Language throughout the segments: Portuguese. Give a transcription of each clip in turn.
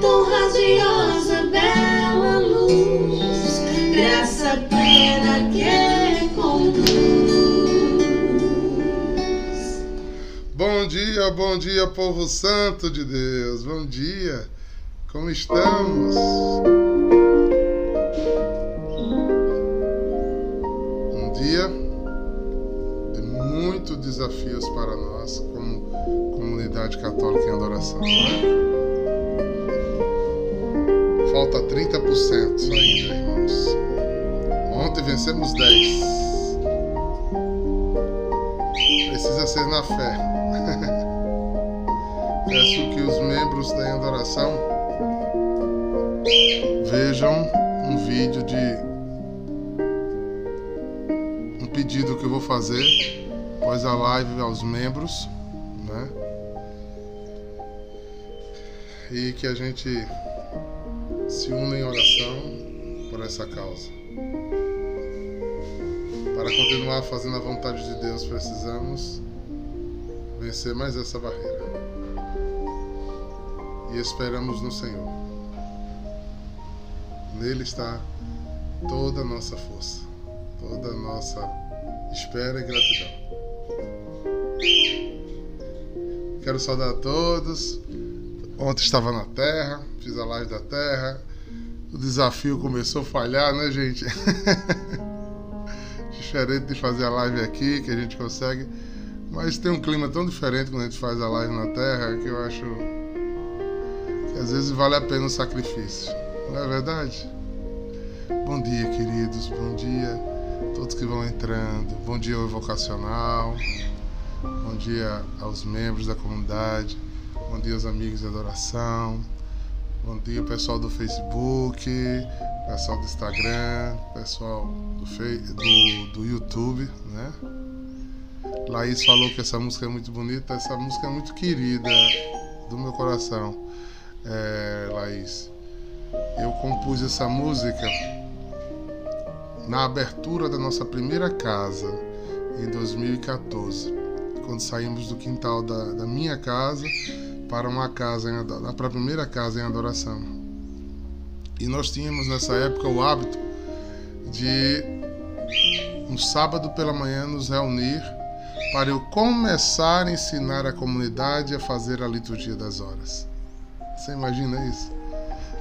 tão radiosa, bela luz, graça plena que conduz. Bom dia, bom dia, povo santo de Deus. Bom dia. Como estamos? Um dia de muitos desafios para nós comunidade católica em adoração. Né? Falta 30% ainda, irmãos. Ontem vencemos 10. Precisa ser na fé. Peço que os membros da adoração vejam um vídeo de um pedido que eu vou fazer após a live aos membros, né? E que a gente se una em oração por essa causa. Para continuar fazendo a vontade de Deus, precisamos vencer mais essa barreira. E esperamos no Senhor. Nele está toda a nossa força, toda a nossa espera e gratidão. Quero saudar a todos. Ontem estava na Terra, fiz a live da Terra. O desafio começou a falhar, né, gente? Diferente de fazer a live aqui, que a gente consegue. Mas tem um clima tão diferente quando a gente faz a live na Terra que eu acho que às vezes vale a pena o sacrifício. Não é verdade? Bom dia, queridos. Bom dia todos que vão entrando. Bom dia ao vocacional. Bom dia aos membros da comunidade. Bom dia amigos de adoração. Bom dia pessoal do Facebook, pessoal do Instagram, pessoal do, do, do YouTube, né? Laís falou que essa música é muito bonita, essa música é muito querida do meu coração, é, Laís. Eu compus essa música na abertura da nossa primeira casa em 2014, quando saímos do quintal da, da minha casa para uma casa em, para a primeira casa em adoração. E nós tínhamos nessa época o hábito de um sábado pela manhã nos reunir para eu começar a ensinar a comunidade a fazer a liturgia das horas. Você imagina isso?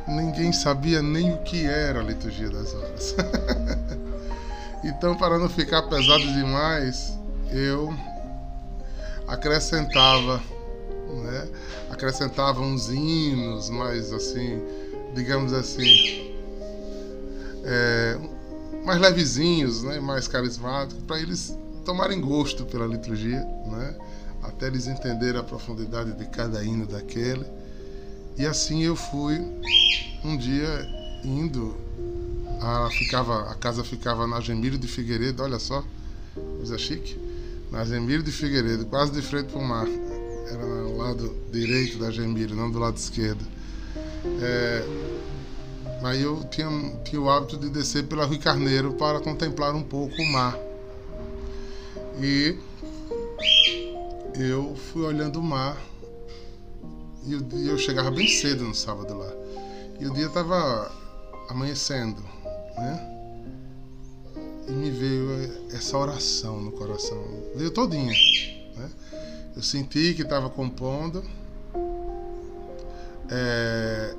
Ninguém sabia nem o que era a liturgia das horas. então, para não ficar pesado demais, eu acrescentava, né? Acrescentava uns hinos, mais assim, digamos assim, é, mais levezinhos, né? Mais carismáticos, para eles tomarem gosto pela liturgia, né? Até eles entenderem a profundidade de cada hino daquele. E assim eu fui um dia indo, a, ficava, a casa ficava na Gemílio de Figueiredo, olha só, coisa chique. Na Gemílio de Figueiredo, quase de frente para o mar. Era no lado direito da Gemílio, não do lado esquerdo. É, aí eu tinha, tinha o hábito de descer pela Rui Carneiro para contemplar um pouco o mar. E eu fui olhando o mar e eu chegava bem cedo no sábado lá. E o dia estava amanhecendo, né? E me veio essa oração no coração. Veio todinha? Eu senti que estava compondo. É...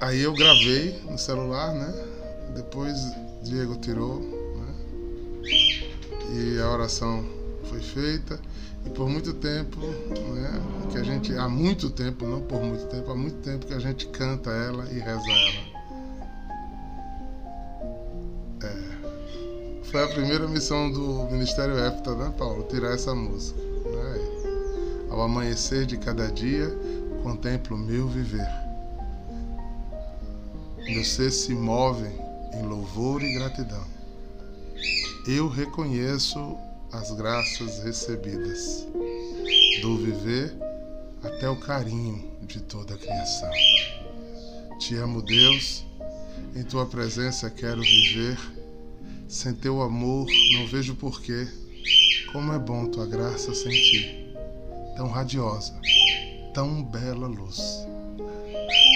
Aí eu gravei no celular, né? Depois Diego tirou, né? E a oração foi feita. E por muito tempo, né, que a gente, há muito tempo, não por muito tempo, há muito tempo que a gente canta ela e reza ela. Foi a primeira missão do Ministério EFTA, né, Paulo? Tirar essa música. Né? Ao amanhecer de cada dia, contemplo o meu viver. Meu se move em louvor e gratidão. Eu reconheço as graças recebidas, do viver até o carinho de toda a criação. Te amo, Deus, em tua presença quero viver. Sem teu amor não vejo porquê. Como é bom tua graça sem ti. tão radiosa, tão bela luz.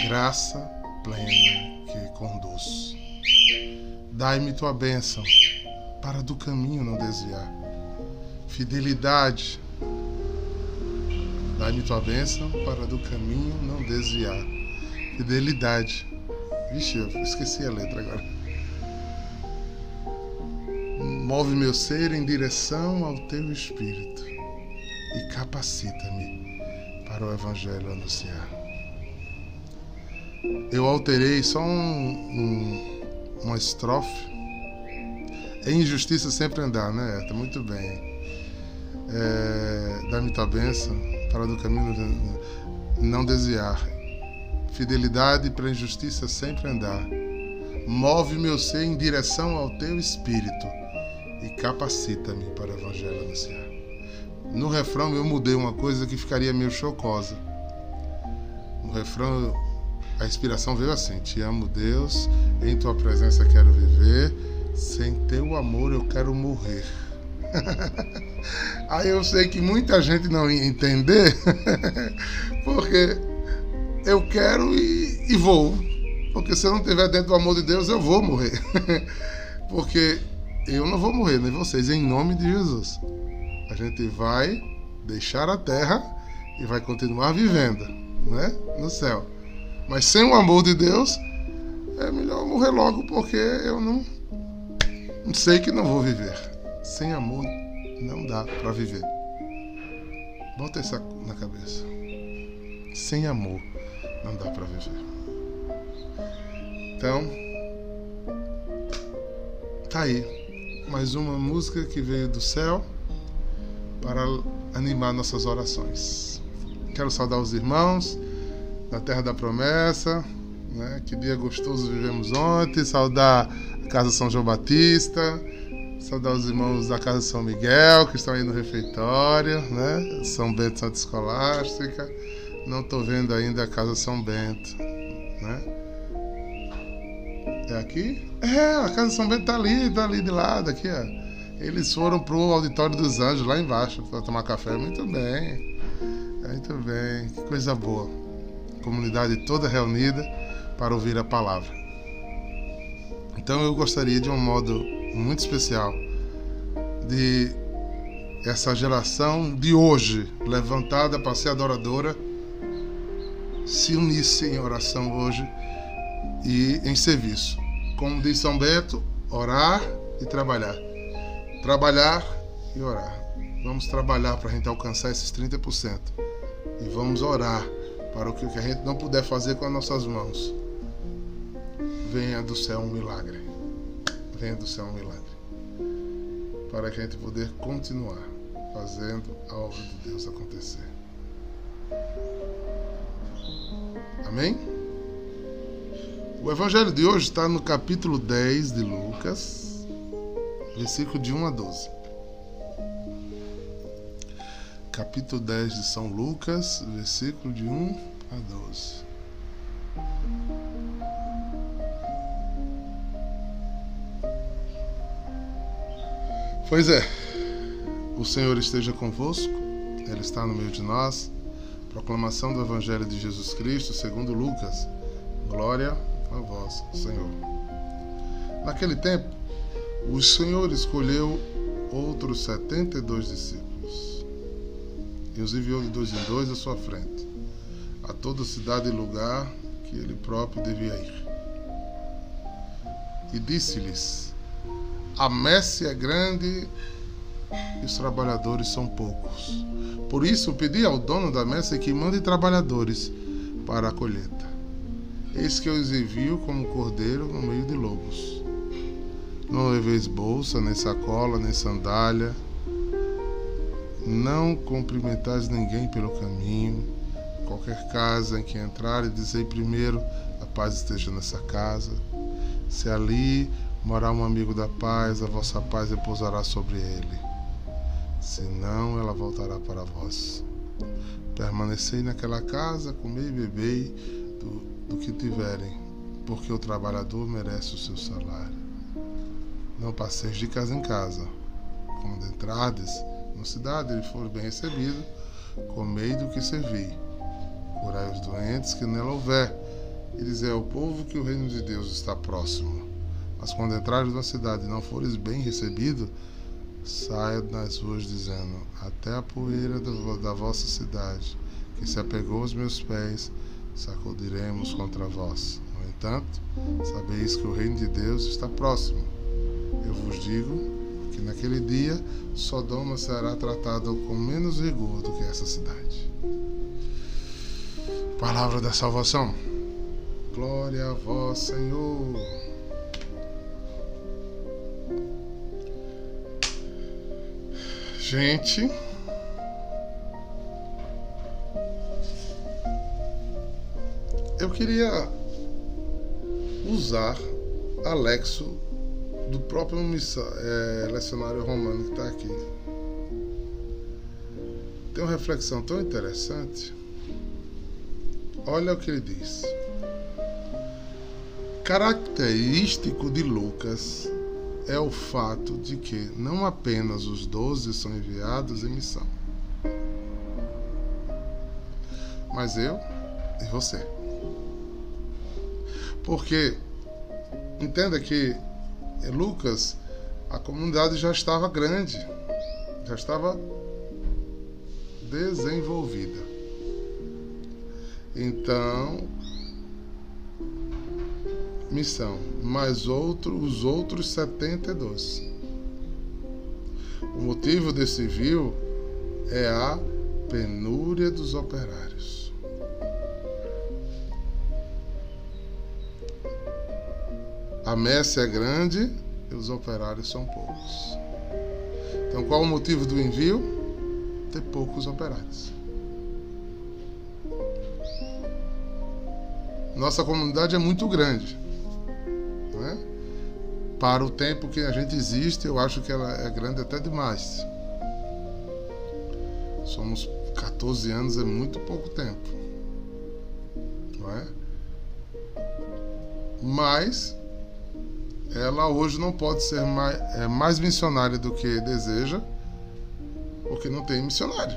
Graça plena que conduz. Dai-me tua bênção, para do caminho não desviar. Fidelidade. Dai-me tua bênção, para do caminho não desviar. Fidelidade. Vixe, eu esqueci a letra agora. Move meu ser em direção ao teu espírito e capacita-me para o Evangelho anunciar. Eu alterei só um, um, uma estrofe. É injustiça sempre andar, né? Tá muito bem. É, Dá-me tua bênção para do caminho não desviar. Fidelidade para a injustiça sempre andar. Move meu ser em direção ao teu espírito e capacita-me para o evangelho anunciar. No refrão eu mudei uma coisa que ficaria meio chocosa. No refrão a inspiração veio assim: Te amo, Deus, em tua presença quero viver, sem teu amor eu quero morrer. Aí eu sei que muita gente não ia entender, porque eu quero e, e vou. Porque se eu não estiver dentro do amor de Deus, eu vou morrer. porque eu não vou morrer, nem vocês, em nome de Jesus. A gente vai deixar a terra e vai continuar vivendo, né? No céu. Mas sem o amor de Deus, é melhor morrer logo, porque eu não, não sei que não vou viver. Sem amor não dá para viver. Bota isso na cabeça. Sem amor não dá para viver. Então, tá aí mais uma música que veio do céu para animar nossas orações. Quero saudar os irmãos da Terra da Promessa, né? Que dia gostoso vivemos ontem, saudar a Casa São João Batista, saudar os irmãos da Casa São Miguel que estão aí no refeitório, né? São Bento Santa Escolástica. Não estou vendo ainda a Casa São Bento, né? É aqui? É, a Casa São Bento está ali, está ali de lado, aqui, ó. Eles foram pro Auditório dos Anjos, lá embaixo, para tomar café. Muito bem. Muito bem. Que coisa boa. Comunidade toda reunida para ouvir a palavra. Então eu gostaria, de um modo muito especial, de essa geração de hoje, levantada para ser adoradora, se unisse em oração hoje e em serviço. Como diz São Bento, orar e trabalhar. Trabalhar e orar. Vamos trabalhar para a gente alcançar esses 30%. E vamos orar para o que a gente não puder fazer com as nossas mãos. Venha do céu um milagre. Venha do céu um milagre. Para que a gente poder continuar fazendo a obra de Deus acontecer. Amém? O evangelho de hoje está no capítulo 10 de Lucas, versículo de 1 a 12. Capítulo 10 de São Lucas, versículo de 1 a 12. Pois é, o Senhor esteja convosco, Ele está no meio de nós. Proclamação do Evangelho de Jesus Cristo, segundo Lucas. Glória a vós, Senhor. Naquele tempo, o Senhor escolheu outros setenta e dois discípulos e os enviou de dois em dois à sua frente, a toda cidade e lugar que ele próprio devia ir. E disse-lhes: A messe é grande e os trabalhadores são poucos. Por isso, pedi ao dono da messe que mande trabalhadores para a colheita. Eis que eu os envio como cordeiro no meio de lobos. Não leveis bolsa, nem sacola, nem sandália. Não cumprimentais ninguém pelo caminho. Qualquer casa em que entrar, dizei primeiro: a paz esteja nessa casa. Se ali morar um amigo da paz, a vossa paz repousará sobre ele senão ela voltará para vós. Permanecei naquela casa, comei e bebei do, do que tiverem, porque o trabalhador merece o seu salário. Não passeis de casa em casa. Quando entrardes na cidade e for bem recebido, comei do que servi. Curai os doentes que nela houver, e dizer ao povo que o reino de Deus está próximo. Mas quando entrares na cidade e não fores bem recebido, saia nas ruas dizendo: Até a poeira da vossa cidade, que se apegou aos meus pés, sacudiremos contra vós. No entanto, sabeis que o reino de Deus está próximo. Eu vos digo que naquele dia Sodoma será tratada com menos rigor do que essa cidade. Palavra da salvação. Glória a vós, Senhor. Gente, eu queria usar Alexo do próprio é, lecionário romano que está aqui. Tem uma reflexão tão interessante. Olha o que ele diz. Característico de Lucas é o fato de que não apenas os doze são enviados em missão, mas eu e você. Porque entenda que em Lucas a comunidade já estava grande, já estava desenvolvida. Então, missão, mais outro, os outros 72. O motivo desse vil é a penúria dos operários. A messe é grande e os operários são poucos. Então, qual o motivo do envio? Ter poucos operários. Nossa comunidade é muito grande. Né? Para o tempo que a gente existe, eu acho que ela é grande até demais. Somos 14 anos, é muito pouco tempo. Não é? Mas ela hoje não pode ser mais, é, mais missionária do que deseja, porque não tem missionário.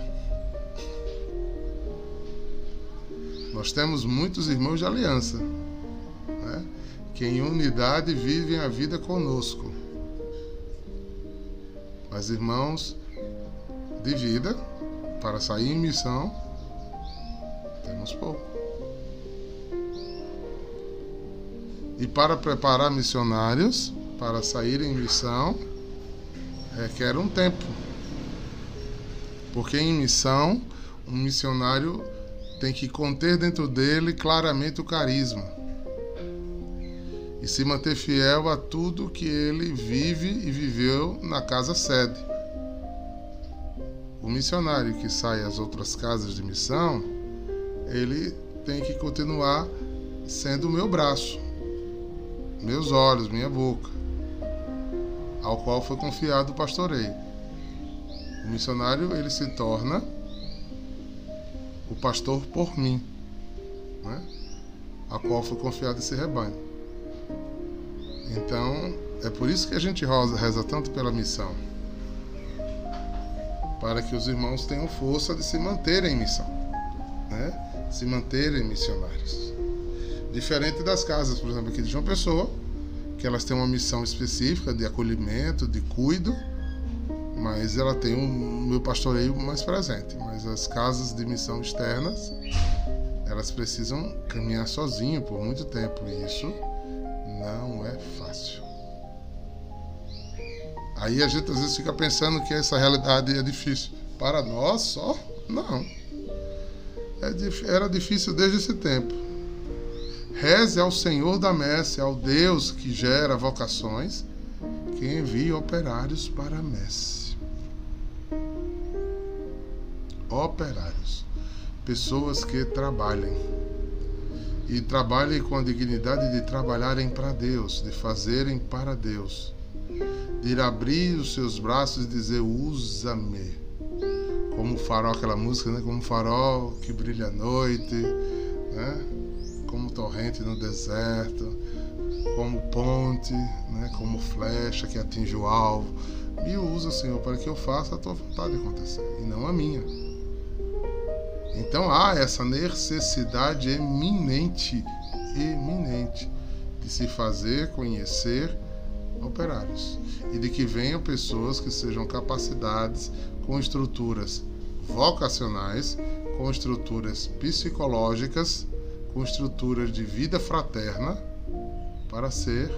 Nós temos muitos irmãos de aliança, né? que em unidade vivem a vida conosco. Mas irmãos de vida, para sair em missão, temos pouco. E para preparar missionários para saírem em missão, requer um tempo. Porque em missão, um missionário tem que conter dentro dele claramente o carisma e se manter fiel a tudo que ele vive e viveu na casa sede. O missionário que sai às outras casas de missão, ele tem que continuar sendo o meu braço, meus olhos, minha boca, ao qual foi confiado o pastoreio. O missionário ele se torna o pastor por mim, né? a qual foi confiado esse rebanho. Então, é por isso que a gente reza tanto pela missão para que os irmãos tenham força de se manterem em missão, né? se manterem missionários. Diferente das casas, por exemplo, aqui de João Pessoa, que elas têm uma missão específica de acolhimento, de cuido, mas ela tem um meu pastoreio mais presente. Mas as casas de missão externas, elas precisam caminhar sozinho por muito tempo e isso não é fácil. Aí a gente às vezes fica pensando que essa realidade é difícil. Para nós só? Não. É, era difícil desde esse tempo. Reze ao Senhor da messe, ao Deus que gera vocações, que envia operários para a messe operários, pessoas que trabalhem e trabalhem com a dignidade de trabalharem para Deus, de fazerem para Deus, de ir abrir os seus braços e dizer: usa-me. Como farol, aquela música, né? Como farol que brilha à noite, né? Como torrente no deserto, como ponte, né? Como flecha que atinge o alvo. Me usa, Senhor, para que eu faça a tua vontade acontecer e não a minha. Então há essa necessidade eminente, eminente, de se fazer conhecer operários e de que venham pessoas que sejam capacidades com estruturas vocacionais, com estruturas psicológicas, com estruturas de vida fraterna para ser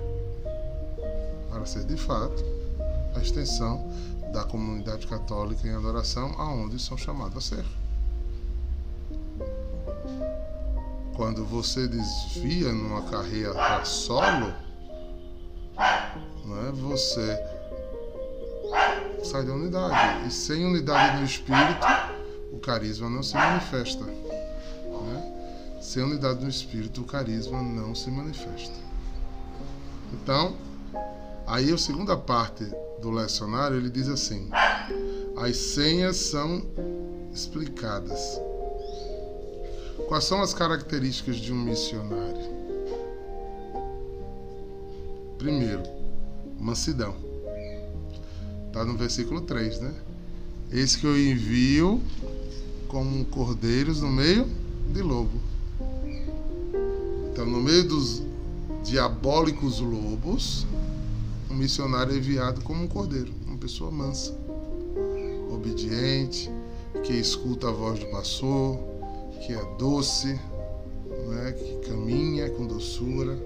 para ser de fato a extensão da comunidade católica em adoração aonde são chamados a ser. Quando você desvia numa carreira solo, não é? você sai da unidade. E sem unidade no espírito, o carisma não se manifesta. Sem unidade no espírito, o carisma não se manifesta. Então, aí a segunda parte do lecionário ele diz assim: as senhas são explicadas. Quais são as características de um missionário? Primeiro, mansidão. Está no versículo 3, né? Eis que eu envio como cordeiros no meio de lobo. Então, no meio dos diabólicos lobos, um missionário é enviado como um cordeiro, uma pessoa mansa, obediente, que escuta a voz do pastor, que é doce, né, que caminha com doçura.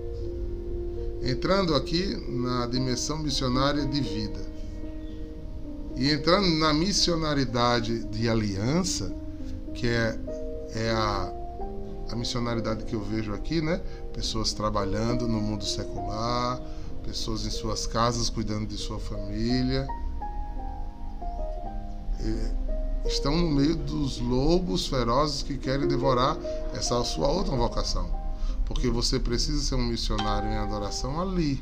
Entrando aqui na dimensão missionária de vida. E entrando na missionaridade de aliança, que é, é a, a missionaridade que eu vejo aqui, né? Pessoas trabalhando no mundo secular, pessoas em suas casas cuidando de sua família. E estão no meio dos lobos ferozes que querem devorar essa sua outra vocação porque você precisa ser um missionário em adoração ali,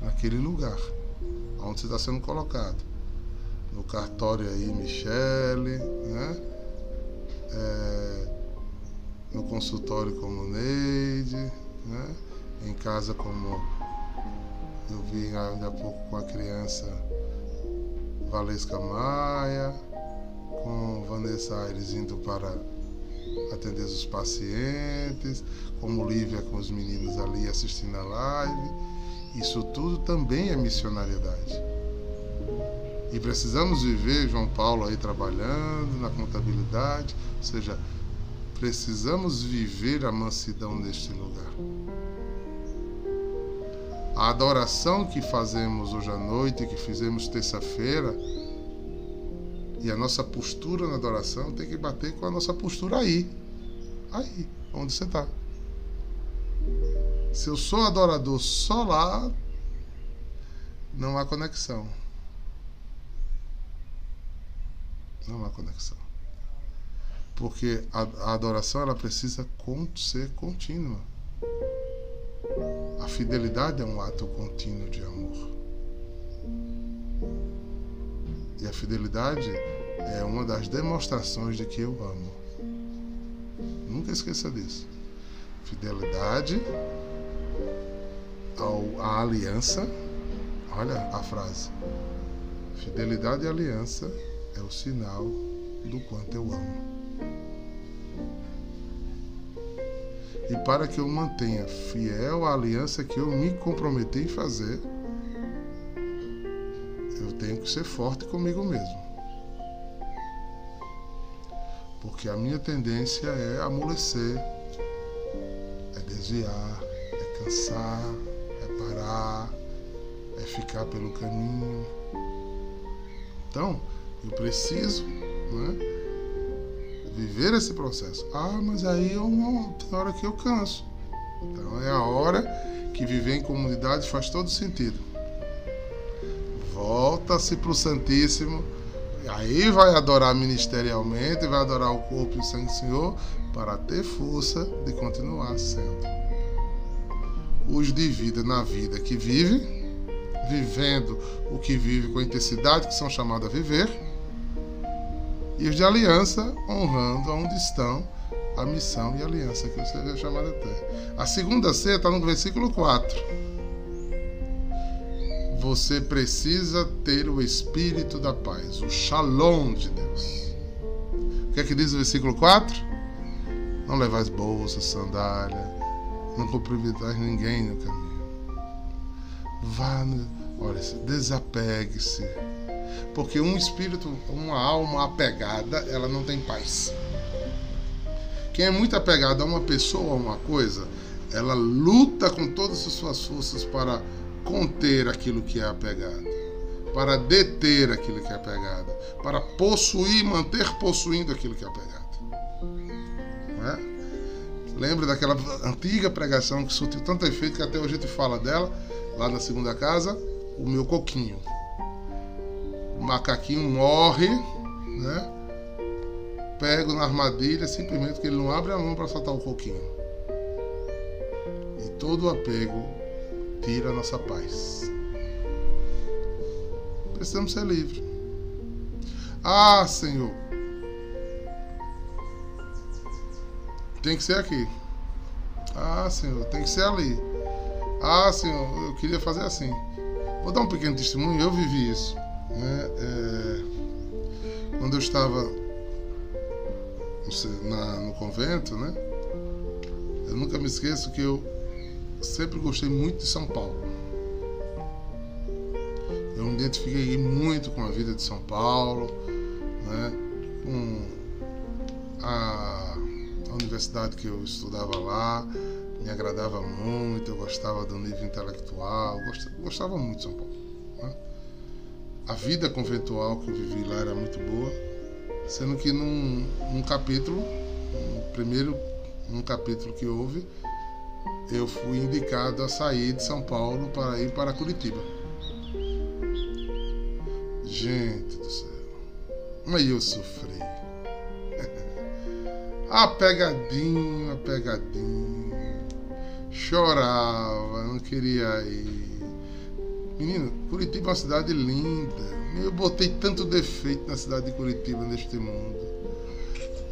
naquele lugar, onde você está sendo colocado. No cartório aí, Michele, né? É, no consultório como Neide, né? em casa como eu vi ainda há pouco com a criança Valesca Maia, com Vanessa Aires indo para atender os pacientes, como Lívia com os meninos ali assistindo a live. Isso tudo também é missionariedade. E precisamos viver João Paulo aí trabalhando na contabilidade, ou seja, precisamos viver a mansidão neste lugar. A adoração que fazemos hoje à noite, que fizemos terça-feira, e a nossa postura na adoração tem que bater com a nossa postura aí. Aí, onde você está. Se eu sou adorador só lá, não há conexão. Não há conexão. Porque a, a adoração ela precisa ser contínua. A fidelidade é um ato contínuo de amor. E a fidelidade é uma das demonstrações de que eu amo. Nunca esqueça disso. Fidelidade ao, à aliança. Olha a frase. Fidelidade e aliança é o sinal do quanto eu amo. E para que eu mantenha fiel à aliança que eu me comprometi em fazer, eu tenho que ser forte comigo mesmo. Porque a minha tendência é amolecer, é desviar, é cansar, parar, é ficar pelo caminho. Então, eu preciso né, viver esse processo. Ah, mas aí eu não, tem hora que eu canso. Então é a hora que viver em comunidade faz todo sentido. Volta-se para o Santíssimo, aí vai adorar ministerialmente, vai adorar o corpo e o sangue do Senhor para ter força de continuar sendo os de vida na vida que vive, vivendo o que vive com a intensidade que são chamados a viver, e os de aliança honrando onde estão a missão e a aliança que você é chamado a ter. A segunda ceia está no versículo 4. Você precisa ter o espírito da paz, o shalom de Deus. O que é que diz o versículo 4? Não levais bolsa, sandália. Não cumprimentais ninguém no caminho. Vá, olha, desapegue-se. Porque um espírito, uma alma apegada, ela não tem paz. Quem é muito apegado a uma pessoa a uma coisa, ela luta com todas as suas forças para conter aquilo que é apegado, para deter aquilo que é apegado, para possuir, manter possuindo aquilo que é apegado. Não é? Lembra daquela antiga pregação que surtiu tanto efeito que até hoje a gente fala dela, lá na segunda casa, o meu coquinho. O macaquinho morre, né? Pego na armadilha simplesmente porque ele não abre a mão para soltar o coquinho. E todo apego tira a nossa paz. Precisamos ser livres. Ah, Senhor, tem que ser aqui. Ah, Senhor, tem que ser ali. Ah, Senhor, eu queria fazer assim. Vou dar um pequeno testemunho, eu vivi isso. Né? É, quando eu estava na, no convento, né? Eu nunca me esqueço que eu sempre gostei muito de São Paulo. Eu me identifiquei muito com a vida de São Paulo, né? com a universidade que eu estudava lá, me agradava muito, eu gostava do nível intelectual, gostava muito de São Paulo. A vida conventual que eu vivi lá era muito boa, sendo que num, num capítulo, no primeiro um capítulo que houve, eu fui indicado a sair de São Paulo para ir para Curitiba. Gente do céu, mas eu sofri. apegadinho, apegadinho. Chorava, não queria ir. Menino, Curitiba é uma cidade linda. Eu botei tanto defeito na cidade de Curitiba, neste mundo.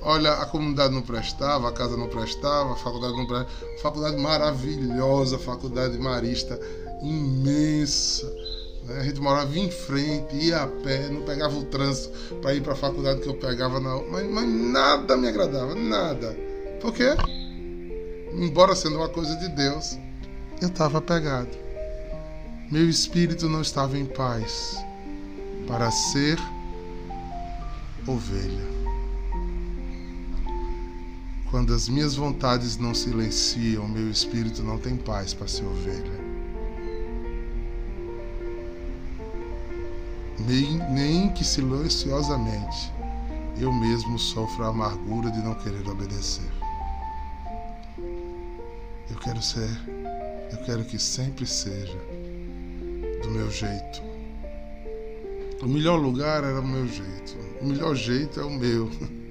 Olha, a comunidade não prestava, a casa não prestava, a faculdade não prestava. Faculdade maravilhosa, faculdade marista imensa. Né? A gente morava em frente, ia a pé, não pegava o trânsito para ir para a faculdade que eu pegava na mas, mas nada me agradava, nada. Por quê? Embora sendo uma coisa de Deus, eu estava apegado. Meu espírito não estava em paz para ser ovelha. Quando as minhas vontades não silenciam, meu espírito não tem paz para ser ovelha. nem, nem que silenciosamente eu mesmo sofro a amargura de não querer obedecer. Eu quero ser, eu quero que sempre seja meu jeito. O melhor lugar era o meu jeito. O melhor jeito é o meu.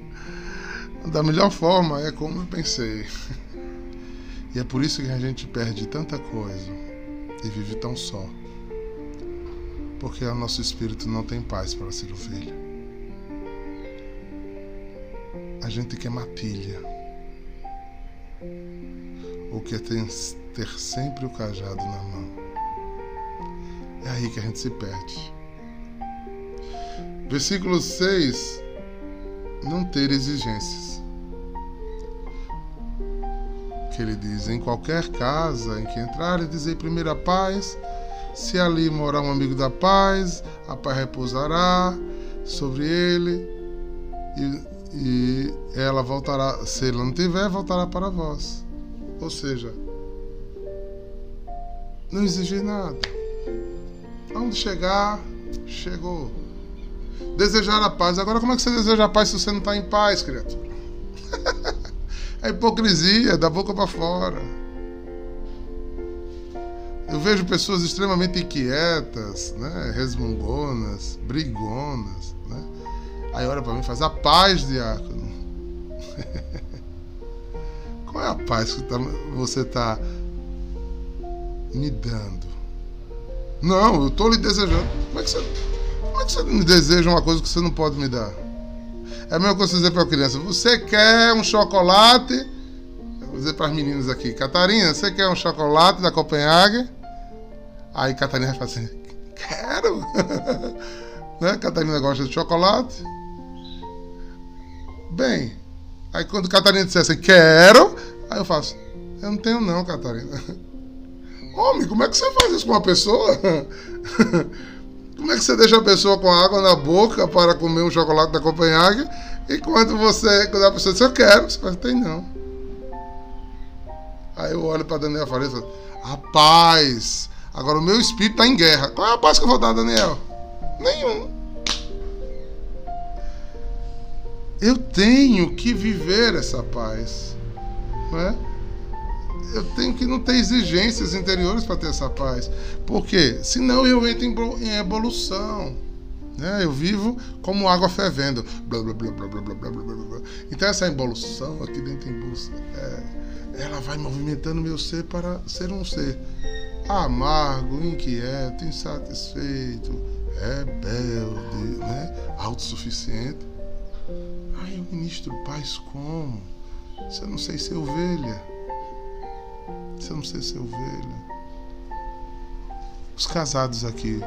Da melhor forma é como eu pensei. E é por isso que a gente perde tanta coisa e vive tão só porque o nosso espírito não tem paz para ser ovelha. A gente quer matilha, ou quer ter, ter sempre o cajado na mão. Aí que a gente se perde. Versículo 6: Não ter exigências. Que ele diz: Em qualquer casa em que entrar, dizei primeiro a paz se ali morar um amigo da paz, a paz repousará sobre ele e, e ela voltará, se ele não tiver, voltará para vós. Ou seja, não exigir nada. Aonde chegar, chegou. Desejar a paz. Agora, como é que você deseja a paz se você não está em paz, criatura? é hipocrisia, da boca para fora. Eu vejo pessoas extremamente inquietas, né? resmungonas, brigonas. Né? Aí olha para mim e faz a paz, diácono. Qual é a paz que tá, você está me dando? Não, eu estou lhe desejando. Como é, que você, como é que você me deseja uma coisa que você não pode me dar? É a mesma coisa dizer para a criança: você quer um chocolate? Vou dizer para as meninas aqui: Catarina, você quer um chocolate da Copenhague? Aí Catarina fala assim: quero! né? Catarina gosta de chocolate. Bem, Aí quando Catarina dissesse assim, quero, aí eu faço, eu não tenho não, Catarina. Homem, como é que você faz isso com uma pessoa? Como é que você deixa a pessoa com água na boca para comer um chocolate da Copenhague? Enquanto você, quando a pessoa diz, eu quero, você fala, tem não. Aí eu olho para Daniel e falo, rapaz, agora o meu espírito está em guerra. Qual é a paz que eu vou dar, Daniel? Nenhum. Eu tenho que viver essa paz. Não é? Eu tenho que não ter exigências interiores para ter essa paz. Por quê? Senão eu entro em evolução. Né? Eu vivo como água fervendo. Blá, blá, blá, blá, blá, blá, blá, blá. Então essa evolução aqui dentro da evolução, é, ela vai movimentando meu ser para ser um ser amargo, inquieto, insatisfeito, rebelde, né? autossuficiente. Aí eu ministro paz como? Se eu não sei ser ovelha. Se eu não sei ser ovelha. Os casados aqui,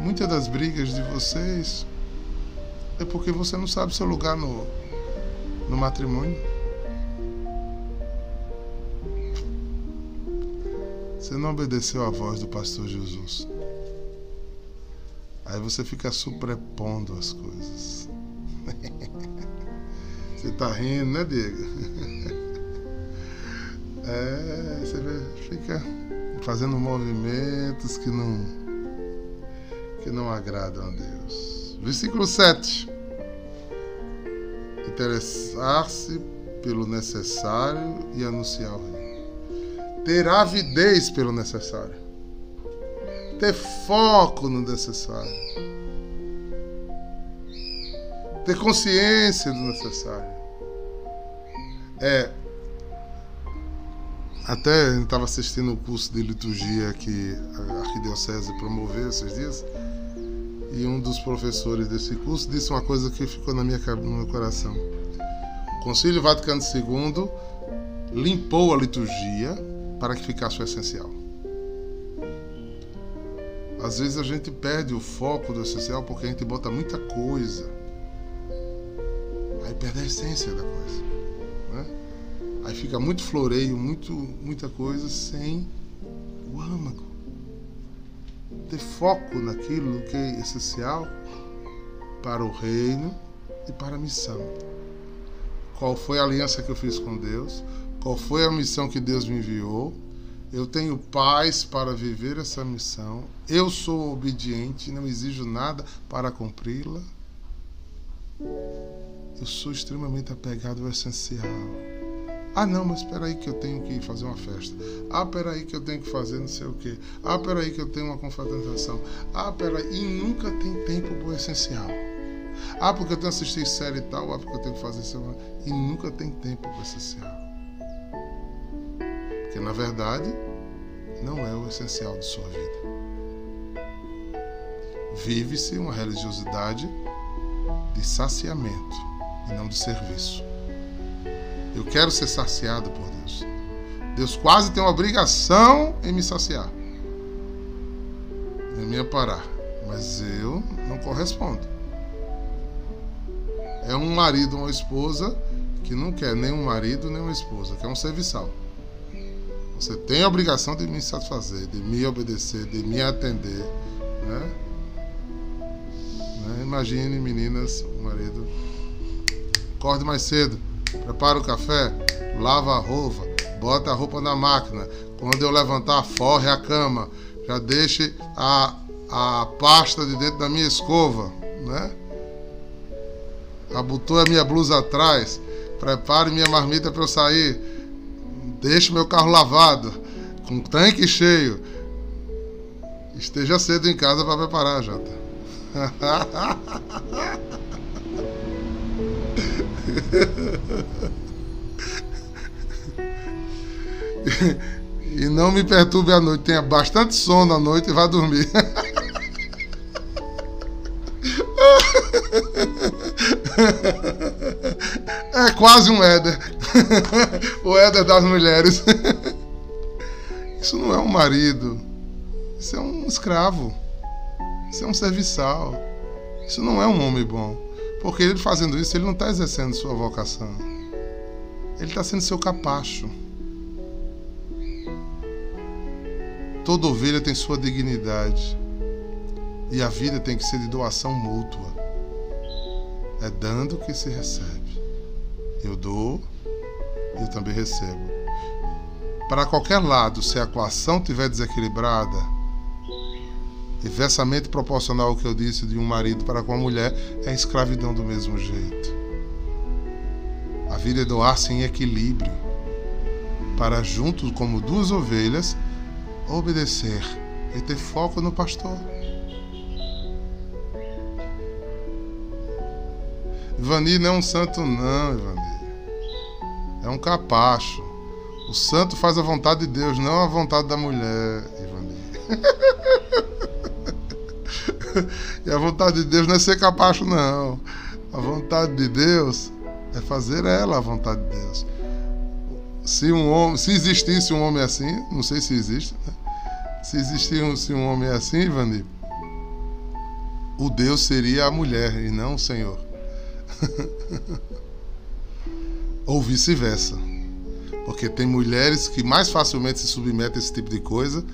muitas das brigas de vocês é porque você não sabe seu lugar no, no matrimônio. Você não obedeceu à voz do pastor Jesus. Aí você fica superpondo as coisas. Você tá rindo, né, Diego? É, você fica fazendo movimentos que não que não agradam a Deus. Versículo 7. Interessar-se pelo necessário e anunciar o rei. Ter avidez pelo necessário. Ter foco no necessário. Ter consciência do necessário. É até estava assistindo o curso de liturgia que a Arquidiocese promoveu esses dias. E um dos professores desse curso disse uma coisa que ficou na minha, no meu coração. O Concílio Vaticano II limpou a liturgia para que ficasse o essencial. Às vezes a gente perde o foco do essencial porque a gente bota muita coisa. Aí perde a essência da coisa. Aí fica muito floreio, muito, muita coisa sem o âmago. Ter foco naquilo que é essencial para o reino e para a missão. Qual foi a aliança que eu fiz com Deus? Qual foi a missão que Deus me enviou? Eu tenho paz para viver essa missão. Eu sou obediente, não exijo nada para cumpri-la. Eu sou extremamente apegado ao essencial. Ah, não, mas espera aí que eu tenho que fazer uma festa. Ah, espera aí que eu tenho que fazer não sei o quê. Ah, espera aí que eu tenho uma confraternização. Ah, espera aí. E nunca tem tempo para o essencial. Ah, porque eu tenho que assistir série e tal. Ah, porque eu tenho que fazer isso. E nunca tem tempo para o essencial. Porque, na verdade, não é o essencial de sua vida. Vive-se uma religiosidade de saciamento e não de serviço. Eu quero ser saciado por Deus. Deus quase tem uma obrigação em me saciar, em me amparar, mas eu não correspondo. É um marido ou uma esposa que não quer nem um marido nem uma esposa, quer um serviçal. Você tem a obrigação de me satisfazer, de me obedecer, de me atender. Né? né? Imagine, meninas, o marido. Acorde mais cedo prepara o café, lava a roupa, bota a roupa na máquina. Quando eu levantar, forre a cama, já deixe a, a pasta de dentro da minha escova, né? Abotou a minha blusa atrás, prepare minha marmita para eu sair, deixe meu carro lavado, com tanque cheio. Esteja cedo em casa para preparar a janta. e não me perturbe à noite. Tenha bastante sono à noite e vá dormir. É quase um Éder. O Éder das mulheres. Isso não é um marido. Isso é um escravo. Isso é um serviçal. Isso não é um homem bom. Porque ele fazendo isso, ele não está exercendo sua vocação. Ele está sendo seu capacho. Toda ovelha tem sua dignidade. E a vida tem que ser de doação mútua. É dando que se recebe. Eu dou, eu também recebo. Para qualquer lado, se a equação estiver desequilibrada, inversamente proporcional ao que eu disse de um marido para com a mulher, é escravidão do mesmo jeito. A vida é doar-se em equilíbrio, para juntos como duas ovelhas obedecer e ter foco no pastor. Ivani não é um santo, não, Ivani. É um capacho. O santo faz a vontade de Deus, não a vontade da mulher, Ivani. e a vontade de Deus não é ser capacho, não. A vontade de Deus é fazer ela a vontade de Deus. Se um homem, se existisse um homem assim, não sei se existe, né? Se existisse um homem assim, Ivani, o Deus seria a mulher e não o Senhor. Ou vice-versa. Porque tem mulheres que mais facilmente se submetem a esse tipo de coisa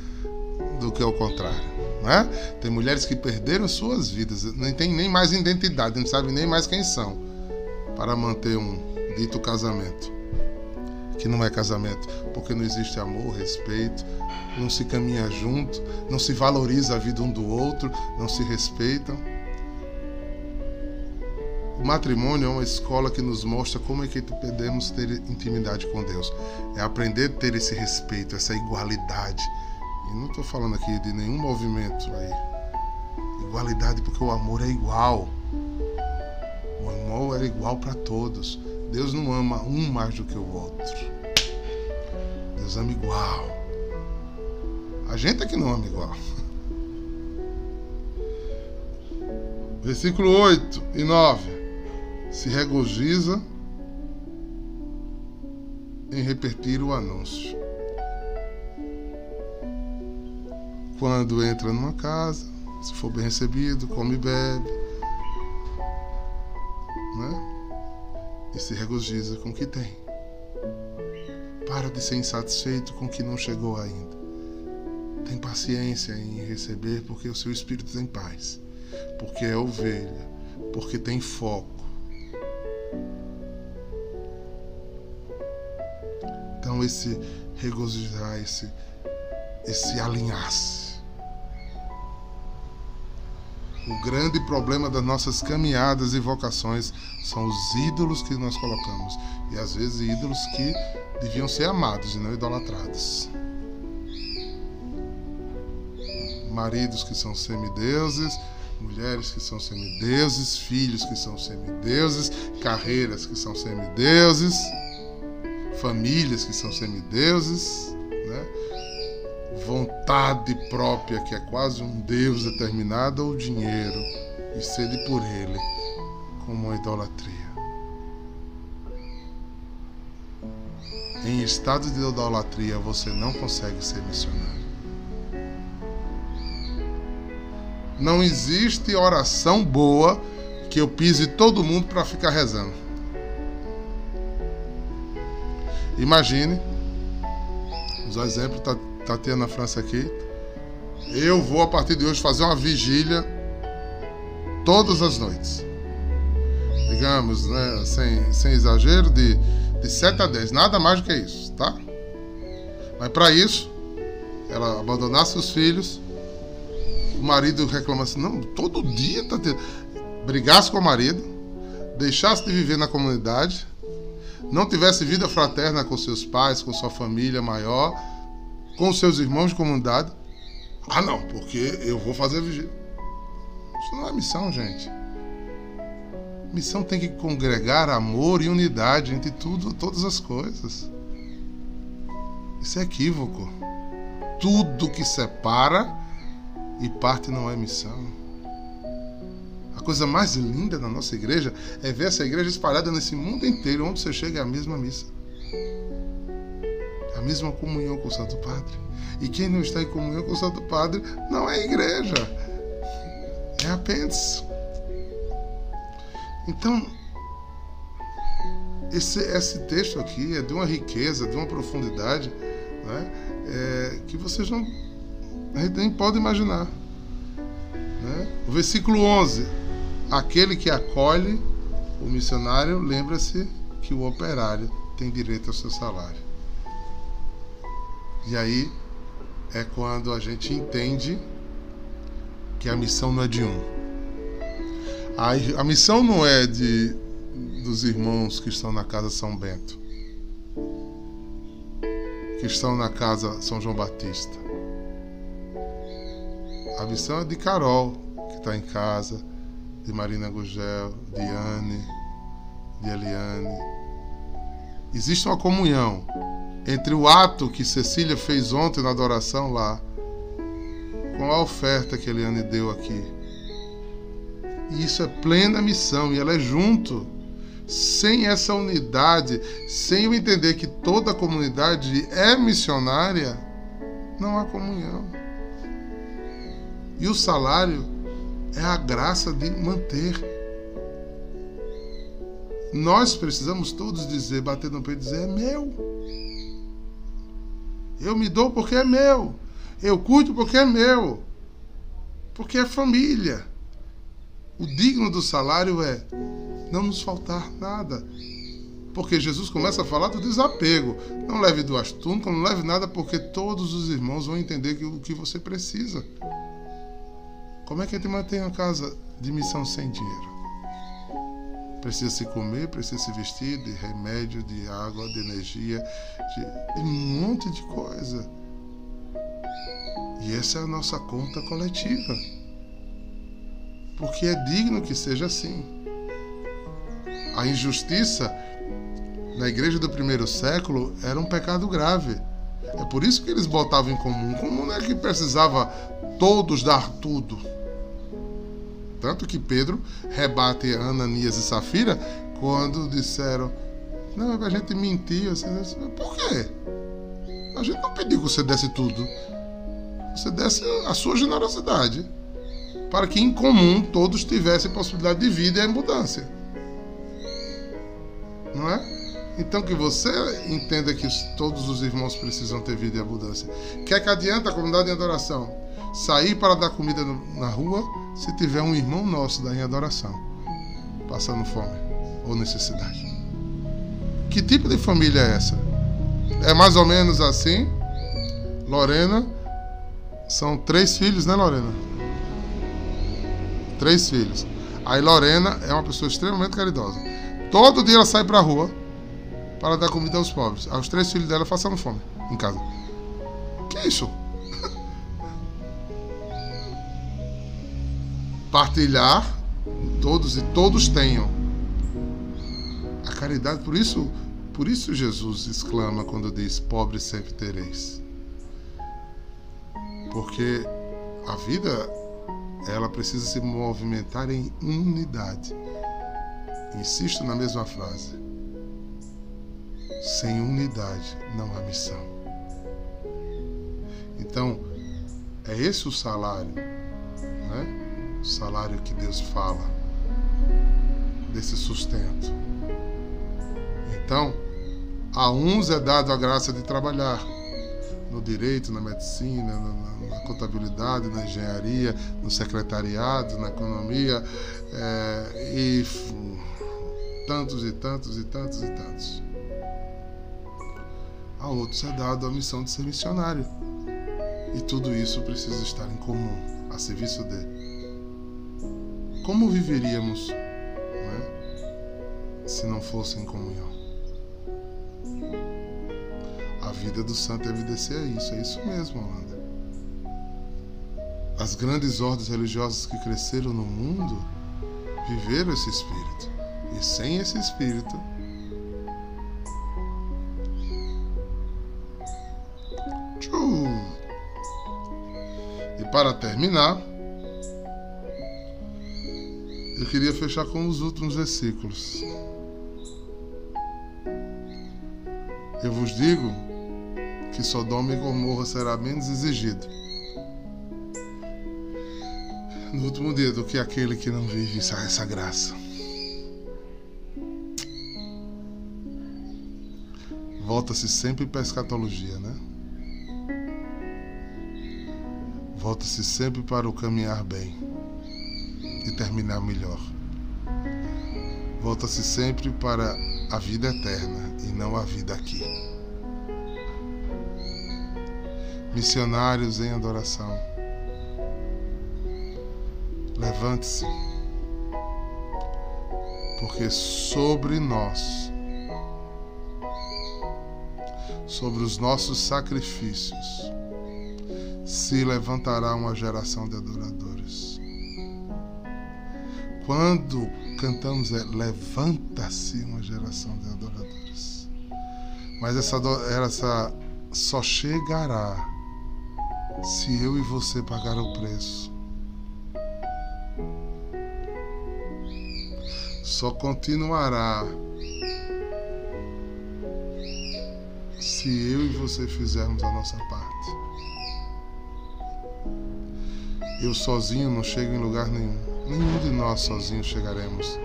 do que ao contrário. Né? Tem mulheres que perderam suas vidas, nem tem nem mais identidade, não sabem nem mais quem são, para manter um dito casamento. Que não é casamento, porque não existe amor, respeito, não se caminha junto, não se valoriza a vida um do outro, não se respeitam. O matrimônio é uma escola que nos mostra como é que podemos ter intimidade com Deus. É aprender a ter esse respeito, essa igualdade. E não estou falando aqui de nenhum movimento aí. Igualdade porque o amor é igual. O amor é igual para todos. Deus não ama um mais do que o outro. Deus ama igual. A gente é que não ama igual. Versículo 8 e 9. Se regozija em repetir o anúncio. Quando entra numa casa, se for bem recebido, come e bebe. Né? E se regozija com o que tem. Para de ser insatisfeito com o que não chegou ainda. Tem paciência em receber porque o seu espírito tem paz. Porque é ovelha. Porque tem foco. Então esse regozijar, esse, esse alinhar-se. O grande problema das nossas caminhadas e vocações são os ídolos que nós colocamos. E às vezes ídolos que deviam ser amados e não idolatrados. maridos que são semideuses, mulheres que são semideuses, filhos que são semideuses, carreiras que são semideuses, famílias que são semideuses? Vontade própria que é quase um Deus determinado ou dinheiro e sede por ele como uma idolatria. Em estado de idolatria você não consegue ser missionário. Não existe oração boa que eu pise todo mundo para ficar rezando. Imagine, usar exemplo, tá, tá tendo na França aqui. Eu vou a partir de hoje fazer uma vigília todas as noites. Digamos, né, sem, sem exagero, de, de 7 a 10, nada mais do que isso, tá? Mas para isso, ela abandonasse os filhos, o marido reclama assim, não, todo dia tá tendo. Brigasse com o marido, deixasse de viver na comunidade, não tivesse vida fraterna com seus pais, com sua família maior, com seus irmãos de comunidade. Ah, não, porque eu vou fazer vigília. Isso não é missão, gente. Missão tem que congregar amor e unidade entre tudo, todas as coisas. Isso é equívoco. Tudo que separa e parte não é missão. A coisa mais linda da nossa igreja é ver essa igreja espalhada nesse mundo inteiro, onde você chega é a mesma missa. A mesma comunhão com o Santo Padre. E quem não está em comunhão com o Santo Padre não é igreja. É apêndice. Então, esse, esse texto aqui é de uma riqueza, de uma profundidade né, é, que vocês não nem pode imaginar. Né? O versículo 11: Aquele que acolhe o missionário, lembra-se que o operário tem direito ao seu salário. E aí é quando a gente entende que a missão não é de um. A, a missão não é de dos irmãos que estão na casa São Bento, que estão na casa São João Batista. A missão é de Carol, que está em casa, de Marina Gugel, de Anne, de Eliane. Existe uma comunhão entre o ato que Cecília fez ontem na adoração lá, com a oferta que Eliane deu aqui. E isso é plena missão e ela é junto. Sem essa unidade, sem eu entender que toda a comunidade é missionária, não há comunhão. E o salário é a graça de manter. Nós precisamos todos dizer, bater no peito e dizer: é meu. Eu me dou porque é meu. Eu cuido porque é meu. Porque é família. O digno do salário é não nos faltar nada. Porque Jesus começa a falar do desapego. Não leve duas túnicas, não leve nada, porque todos os irmãos vão entender que, o que você precisa. Como é que a gente mantém a casa de missão sem dinheiro? Precisa se comer, precisa se vestir, de remédio, de água, de energia, de, um monte de coisa. E essa é a nossa conta coletiva. Porque é digno que seja assim. A injustiça na igreja do primeiro século era um pecado grave. É por isso que eles botavam em comum. Comum não é que precisava todos dar tudo. Tanto que Pedro rebate Ananias e Safira quando disseram: Não, é a gente mentir. Assim, Por quê? A gente não pediu que você desse tudo. Você desse a sua generosidade. Para que em comum todos tivessem possibilidade de vida e abundância. Não é? Então que você entenda que todos os irmãos precisam ter vida e abundância. Quer que adianta a comunidade em adoração? Sair para dar comida na rua se tiver um irmão nosso da em adoração, passando fome ou necessidade. Que tipo de família é essa? É mais ou menos assim. Lorena, são três filhos, né, Lorena? Três filhos. Aí Lorena é uma pessoa extremamente caridosa. Todo dia ela sai para a rua para dar comida aos pobres. Aos três filhos dela passando fome em casa. Que isso? Partilhar todos e todos tenham. A caridade, por isso, por isso Jesus exclama quando diz: "Pobre sempre tereis". Porque a vida ela precisa se movimentar em unidade. Insisto na mesma frase. Sem unidade não há missão. Então, é esse o salário, né? O salário que Deus fala, desse sustento. Então, a uns é dado a graça de trabalhar no direito, na medicina, na, na contabilidade, na engenharia, no secretariado, na economia, é, e tantos e tantos e tantos e tantos. A outros é dado a missão de ser missionário. E tudo isso precisa estar em comum, a serviço de como viveríamos né, se não fosse em comunhão? A vida do santo evidencia isso, é isso mesmo, Holanda. As grandes ordens religiosas que cresceram no mundo viveram esse espírito. E sem esse espírito, E para terminar, eu queria fechar com os últimos versículos. Eu vos digo que Sodoma e Gomorra será menos exigido no último dia do que aquele que não vive essa graça. volta-se sempre para a escatologia, né? Volta-se sempre para o caminhar bem terminar melhor. Volta-se sempre para a vida eterna e não a vida aqui. Missionários em adoração. Levante-se, porque sobre nós, sobre os nossos sacrifícios, se levantará uma geração de adoradores. Quando cantamos é levanta-se uma geração de adoradores. Mas essa, essa só chegará se eu e você pagar o preço. Só continuará se eu e você fizermos a nossa parte. Eu sozinho não chego em lugar nenhum. Nenhum de nós sozinhos chegaremos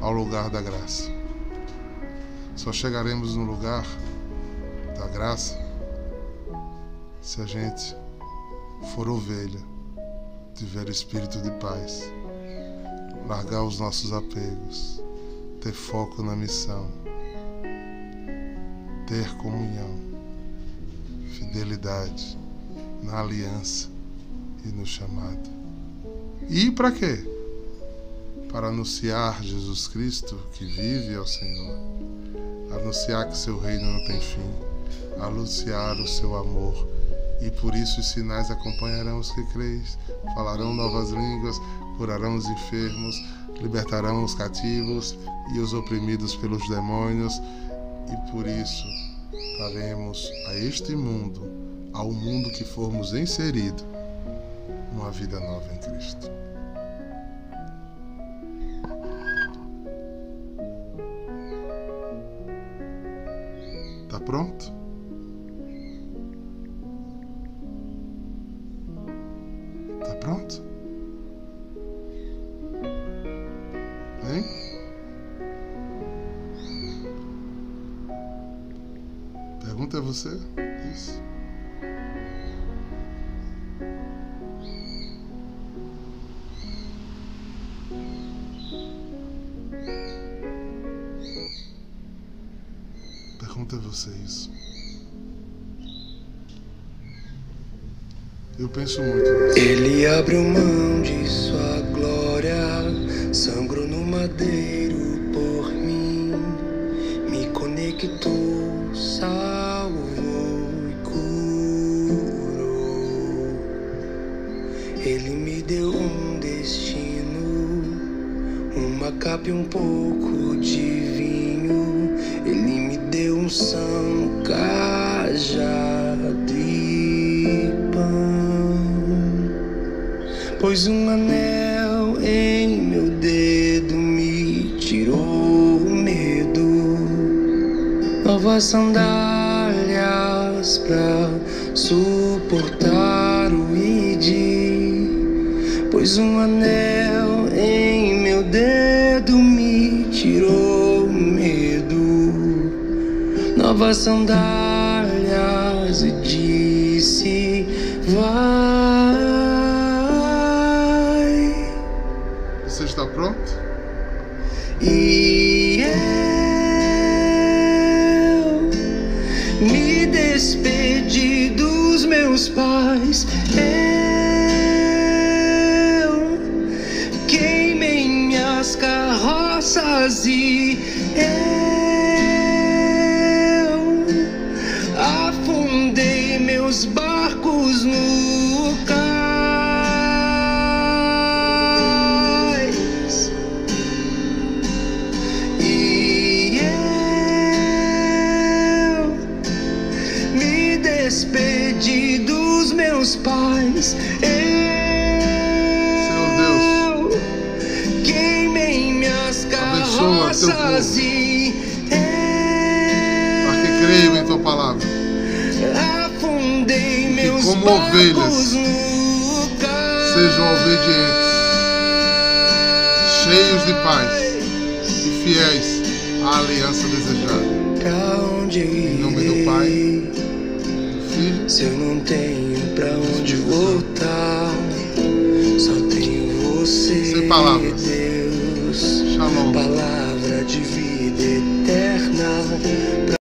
ao lugar da graça. Só chegaremos no lugar da graça se a gente for ovelha, tiver espírito de paz, largar os nossos apegos, ter foco na missão, ter comunhão, fidelidade na aliança e no chamado. E para quê? Para anunciar Jesus Cristo que vive ao Senhor, anunciar que seu reino não tem fim, anunciar o seu amor. E por isso os sinais acompanharão os que creis, falarão novas línguas, curarão os enfermos, libertarão os cativos e os oprimidos pelos demônios, e por isso daremos a este mundo, ao mundo que formos inseridos, uma vida nova em Cristo. Pronto? Pergunta é você isso. Eu penso muito nisso. Ele abriu mão de sua glória, sangrou no madeiro por mim, me conectou, salvou e curou. Ele me deu um destino, uma capa e um pouco de Pôs um anel em meu dedo, me tirou o medo. Novas sandálias pra suportar o id. Pôs um anel em meu dedo, me tirou o medo. Novas sandálias meus pais. Eu queimei minhas carroças e eu ovelhas. Sejam obedientes, cheios de paz e fiéis à aliança desejada. Em nome do Pai, do Filho, Se eu não tenho pra onde voltar, só tenho você, Sem palavras. Deus. Shalom. Palavra de vida eterna,